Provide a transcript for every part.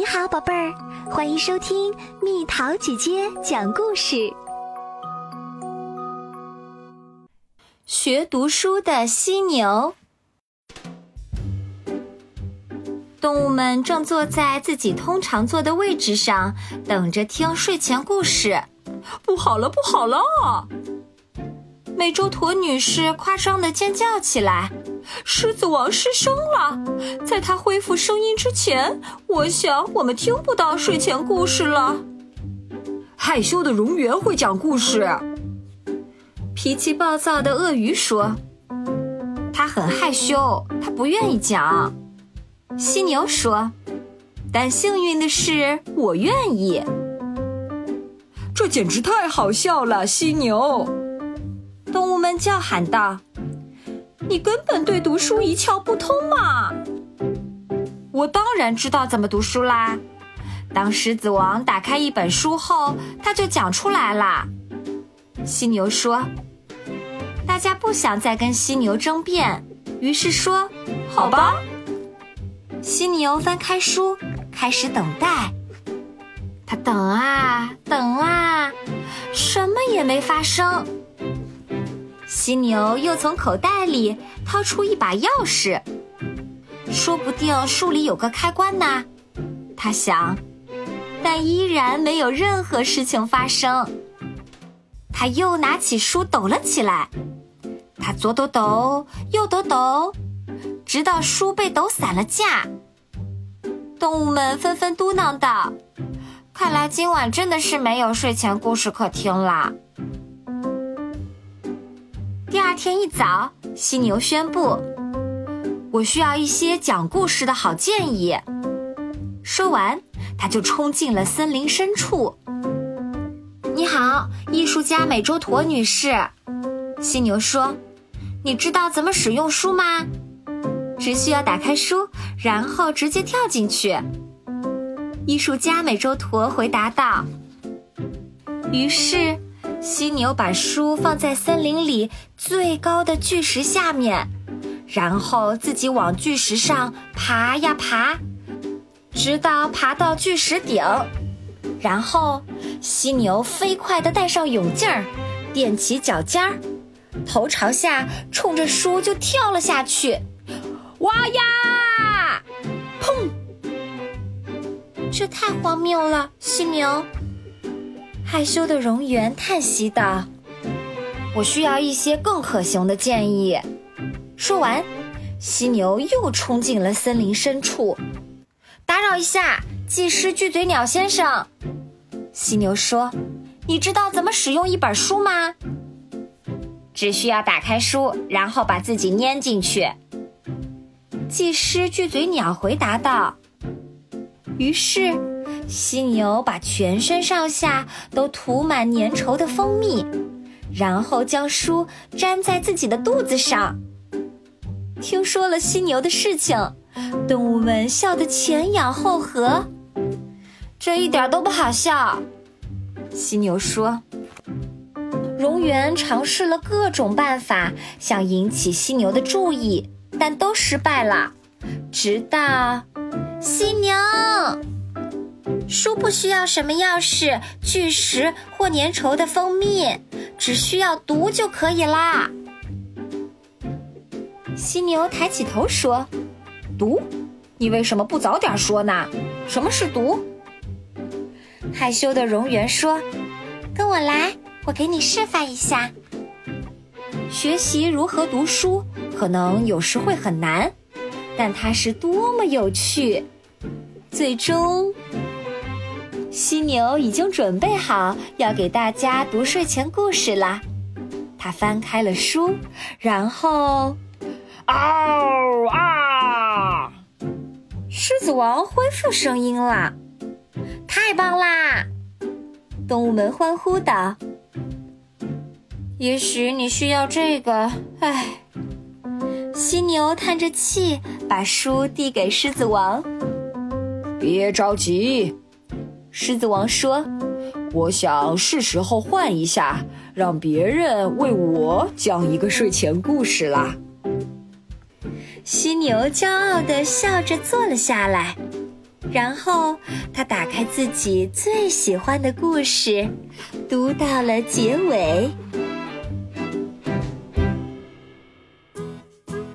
你好，宝贝儿，欢迎收听蜜桃姐姐讲故事。学读书的犀牛，动物们正坐在自己通常坐的位置上，等着听睡前故事。不好了，不好了！美洲驼女士夸张的尖叫起来。狮子王失声了，在他恢复声音之前，我想我们听不到睡前故事了。害羞的蝾螈会讲故事。脾气暴躁的鳄鱼说：“他很害羞，他不愿意讲。”犀牛说：“但幸运的是，我愿意。”这简直太好笑了，犀牛！动物们叫喊道。你根本对读书一窍不通嘛！我当然知道怎么读书啦。当狮子王打开一本书后，他就讲出来啦。犀牛说：“大家不想再跟犀牛争辩，于是说：好吧。”犀牛翻开书，开始等待。他等啊等啊，什么也没发生。犀牛又从口袋里掏出一把钥匙，说不定书里有个开关呢。他想，但依然没有任何事情发生。他又拿起书抖了起来，他左抖抖，右抖抖，直到书被抖散了架。动物们纷纷嘟囔道：“看来今晚真的是没有睡前故事可听了。”第二天一早，犀牛宣布：“我需要一些讲故事的好建议。”说完，他就冲进了森林深处。“你好，艺术家美洲驼女士。”犀牛说，“你知道怎么使用书吗？只需要打开书，然后直接跳进去。”艺术家美洲驼回答道。于是。犀牛把书放在森林里最高的巨石下面，然后自己往巨石上爬呀爬，直到爬到巨石顶。然后，犀牛飞快地戴上泳镜儿，踮起脚尖儿，头朝下冲着书就跳了下去。哇呀！砰！这太荒谬了，犀牛。害羞的蝾螈叹息道：“我需要一些更可行的建议。”说完，犀牛又冲进了森林深处。打扰一下，技师巨嘴鸟先生，犀牛说：“你知道怎么使用一本书吗？”只需要打开书，然后把自己粘进去。技师巨嘴鸟回答道。于是。犀牛把全身上下都涂满粘稠的蜂蜜，然后将书粘在自己的肚子上。听说了犀牛的事情，动物们笑得前仰后合。这一点都不好笑，犀牛说。蝾螈尝试了各种办法，想引起犀牛的注意，但都失败了。直到犀牛。书不需要什么钥匙、巨石或粘稠的蜂蜜，只需要读就可以啦。犀牛抬起头说：“读？你为什么不早点说呢？什么是读？”害羞的蝾螈说：“跟我来，我给你示范一下。学习如何读书，可能有时会很难，但它是多么有趣！最终。”犀牛已经准备好要给大家读睡前故事了，他翻开了书，然后，嗷啊！狮子王恢复声音了，太棒啦！动物们欢呼道：“也许你需要这个。”唉，犀牛叹着气，把书递给狮子王：“别着急。”狮子王说：“我想是时候换一下，让别人为我讲一个睡前故事啦。”犀牛骄傲地笑着坐了下来。然后他打开自己最喜欢的故事，读到了结尾。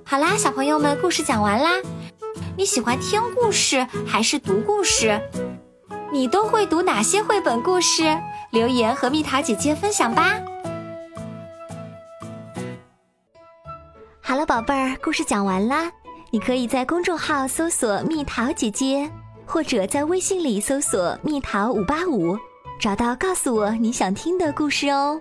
好啦，小朋友们，故事讲完啦。你喜欢听故事还是读故事？你都会读哪些绘本故事？留言和蜜桃姐姐分享吧。好了，宝贝儿，故事讲完啦。你可以在公众号搜索“蜜桃姐姐”，或者在微信里搜索“蜜桃五八五”，找到告诉我你想听的故事哦。